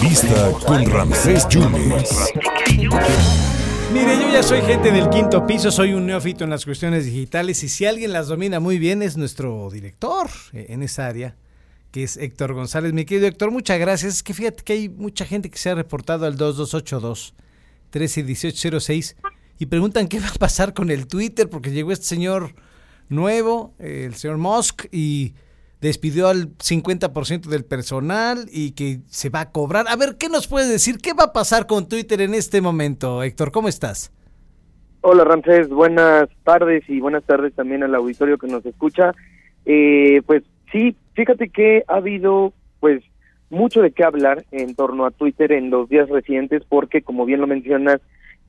Entrevista con Ramsés Yunes. Mire, yo ya soy gente del quinto piso, soy un neófito en las cuestiones digitales y si alguien las domina muy bien es nuestro director eh, en esa área, que es Héctor González. Mi querido Héctor, muchas gracias. Es que fíjate que hay mucha gente que se ha reportado al 2282 131806 y preguntan qué va a pasar con el Twitter porque llegó este señor nuevo, eh, el señor Musk, y despidió al 50% del personal y que se va a cobrar. A ver, ¿qué nos puedes decir? ¿Qué va a pasar con Twitter en este momento, Héctor? ¿Cómo estás? Hola Ramsés, buenas tardes y buenas tardes también al auditorio que nos escucha. Eh, pues sí, fíjate que ha habido pues mucho de qué hablar en torno a Twitter en los días recientes porque como bien lo mencionas,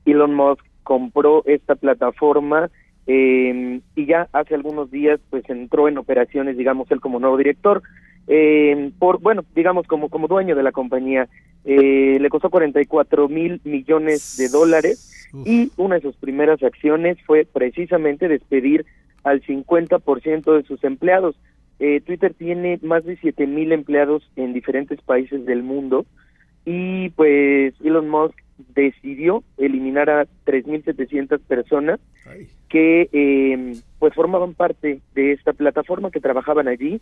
Elon Musk compró esta plataforma eh, y ya hace algunos días pues entró en operaciones, digamos, él como nuevo director, eh, por, bueno, digamos, como, como dueño de la compañía. Eh, le costó 44 mil millones de dólares y una de sus primeras acciones fue precisamente despedir al 50% de sus empleados. Eh, Twitter tiene más de 7 mil empleados en diferentes países del mundo y pues Elon Musk decidió eliminar a 3.700 personas que eh, pues formaban parte de esta plataforma que trabajaban allí.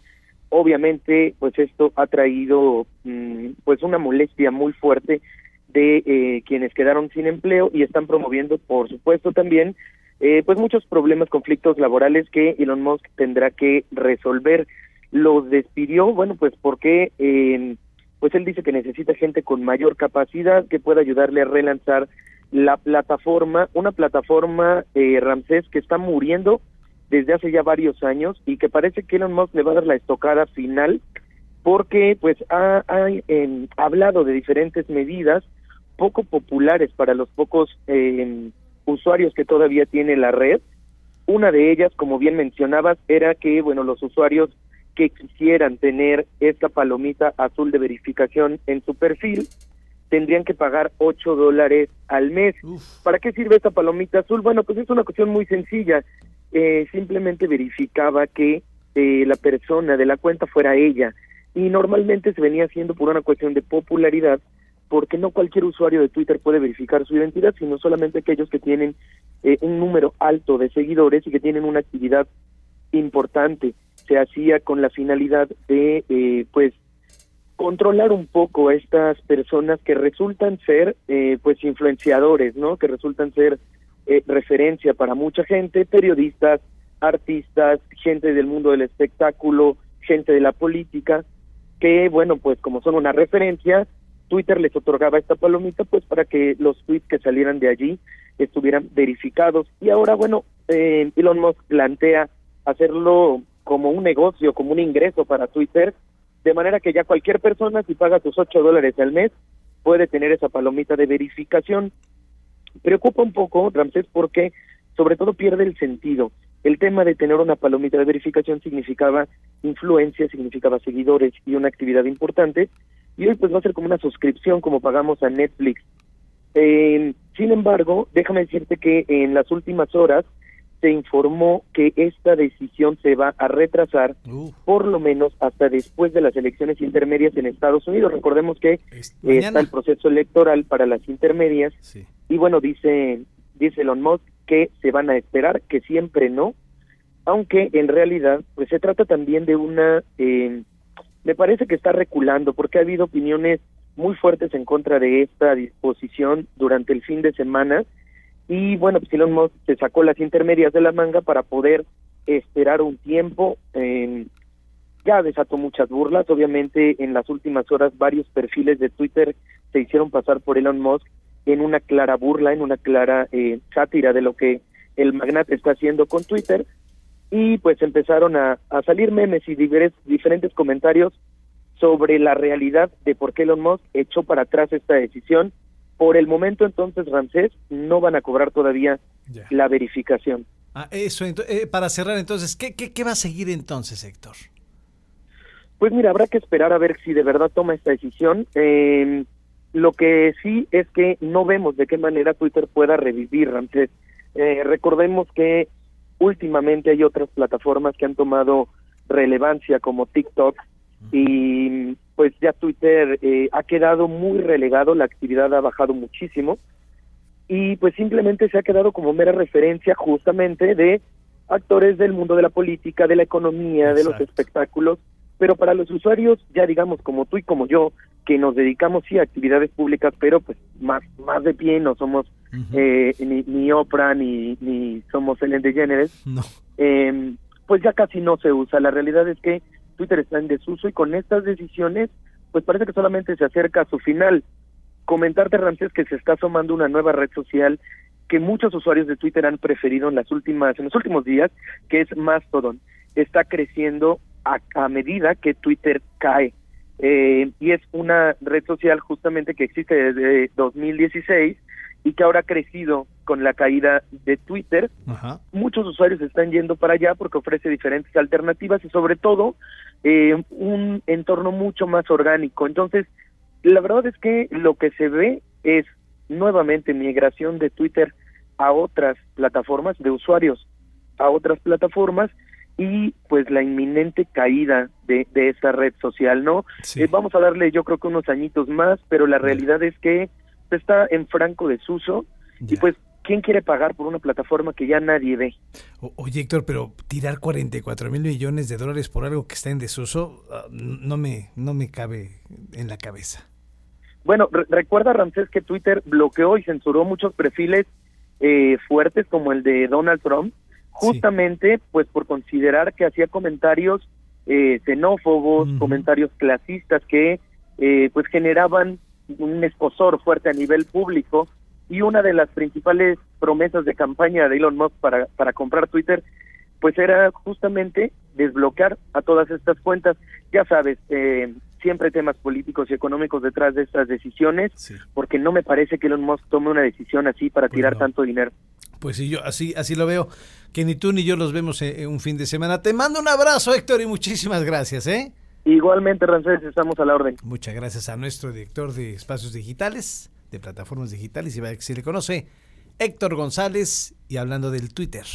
Obviamente, pues esto ha traído mm, pues una molestia muy fuerte de eh, quienes quedaron sin empleo y están promoviendo, por supuesto, también eh, pues muchos problemas, conflictos laborales que Elon Musk tendrá que resolver. Los despidió, bueno, pues porque eh, pues él dice que necesita gente con mayor capacidad que pueda ayudarle a relanzar la plataforma, una plataforma eh, Ramsés que está muriendo desde hace ya varios años y que parece que Elon Musk le va a dar la estocada final porque pues ha, ha hablado de diferentes medidas poco populares para los pocos eh, usuarios que todavía tiene la red. Una de ellas, como bien mencionabas, era que bueno los usuarios que quisieran tener esta palomita azul de verificación en su perfil tendrían que pagar 8 dólares al mes. ¿Para qué sirve esta palomita azul? Bueno, pues es una cuestión muy sencilla. Eh, simplemente verificaba que eh, la persona de la cuenta fuera ella. Y normalmente se venía haciendo por una cuestión de popularidad, porque no cualquier usuario de Twitter puede verificar su identidad, sino solamente aquellos que tienen eh, un número alto de seguidores y que tienen una actividad importante se hacía con la finalidad de, eh, pues, controlar un poco a estas personas que resultan ser, eh, pues, influenciadores, ¿no? Que resultan ser eh, referencia para mucha gente, periodistas, artistas, gente del mundo del espectáculo, gente de la política, que, bueno, pues, como son una referencia, Twitter les otorgaba esta palomita, pues, para que los tweets que salieran de allí estuvieran verificados. Y ahora, bueno, eh, Elon Musk plantea hacerlo como un negocio, como un ingreso para Twitter, de manera que ya cualquier persona, si paga sus 8 dólares al mes, puede tener esa palomita de verificación. Preocupa un poco, Ramsés, porque sobre todo pierde el sentido. El tema de tener una palomita de verificación significaba influencia, significaba seguidores y una actividad importante, y hoy pues va a ser como una suscripción como pagamos a Netflix. Eh, sin embargo, déjame decirte que en las últimas horas se informó que esta decisión se va a retrasar por lo menos hasta después de las elecciones intermedias en Estados Unidos. Recordemos que está el proceso electoral para las intermedias y bueno, dice, dice Elon Musk que se van a esperar, que siempre no, aunque en realidad pues se trata también de una, eh, me parece que está reculando porque ha habido opiniones muy fuertes en contra de esta disposición durante el fin de semana y bueno, pues Elon Musk se sacó las intermedias de la manga para poder esperar un tiempo. Eh, ya desató muchas burlas, obviamente en las últimas horas varios perfiles de Twitter se hicieron pasar por Elon Musk en una clara burla, en una clara eh, sátira de lo que el magnate está haciendo con Twitter. Y pues empezaron a, a salir memes y diferentes comentarios sobre la realidad de por qué Elon Musk echó para atrás esta decisión por el momento entonces, Ramsés, no van a cobrar todavía la verificación. Ah, eso, eh, para cerrar entonces, ¿qué, ¿qué, va a seguir entonces, Héctor? Pues mira, habrá que esperar a ver si de verdad toma esta decisión. Eh, lo que sí es que no vemos de qué manera Twitter pueda revivir, Ramsés. Eh, recordemos que últimamente hay otras plataformas que han tomado relevancia como TikTok y pues ya Twitter eh, ha quedado muy relegado, la actividad ha bajado muchísimo y pues simplemente se ha quedado como mera referencia justamente de actores del mundo de la política, de la economía, de los espectáculos, pero para los usuarios, ya digamos como tú y como yo, que nos dedicamos sí a actividades públicas, pero pues más más de pie, no somos eh, ni, ni, Oprah ni, ni somos Ellen DeGeneres, no. eh, pues ya casi no se usa. La realidad es que Twitter está en desuso y con estas decisiones, pues parece que solamente se acerca a su final. Comentarte, Ramsés, que se está asomando una nueva red social que muchos usuarios de Twitter han preferido en las últimas, en los últimos días, que es Mastodon. Está creciendo a, medida que Twitter cae. Eh, y es una red social justamente que existe desde 2016 y que ahora ha crecido con la caída de Twitter. Muchos usuarios están yendo para allá porque ofrece diferentes alternativas y sobre todo eh, un entorno mucho más orgánico. Entonces, la verdad es que lo que se ve es nuevamente migración de Twitter a otras plataformas, de usuarios a otras plataformas y pues la inminente caída de, de esa red social, ¿no? Eh, vamos a darle yo creo que unos añitos más, pero la realidad es que está en franco desuso y pues ¿quién quiere pagar por una plataforma que ya nadie ve? oye Héctor, pero tirar 44 mil millones de dólares por algo que está en desuso ah, no me, no me cabe en la cabeza. Bueno, recuerda Ramsés que Twitter bloqueó y censuró muchos perfiles eh, fuertes como el de Donald Trump, justamente pues por considerar que hacía comentarios eh, xenófobos, comentarios clasistas que eh, pues generaban un escosor fuerte a nivel público y una de las principales promesas de campaña de Elon Musk para, para comprar Twitter pues era justamente desbloquear a todas estas cuentas. Ya sabes, eh, siempre temas políticos y económicos detrás de estas decisiones, porque no me parece que Elon Musk tome una decisión así para tirar tanto dinero. Pues sí, yo así, así lo veo, que ni tú ni yo los vemos en, un fin de semana. Te mando un abrazo, Héctor, y muchísimas gracias, ¿eh? Igualmente, Rancés, estamos a la orden. Muchas gracias a nuestro director de espacios digitales, de plataformas digitales, y que se le conoce, Héctor González, y hablando del Twitter.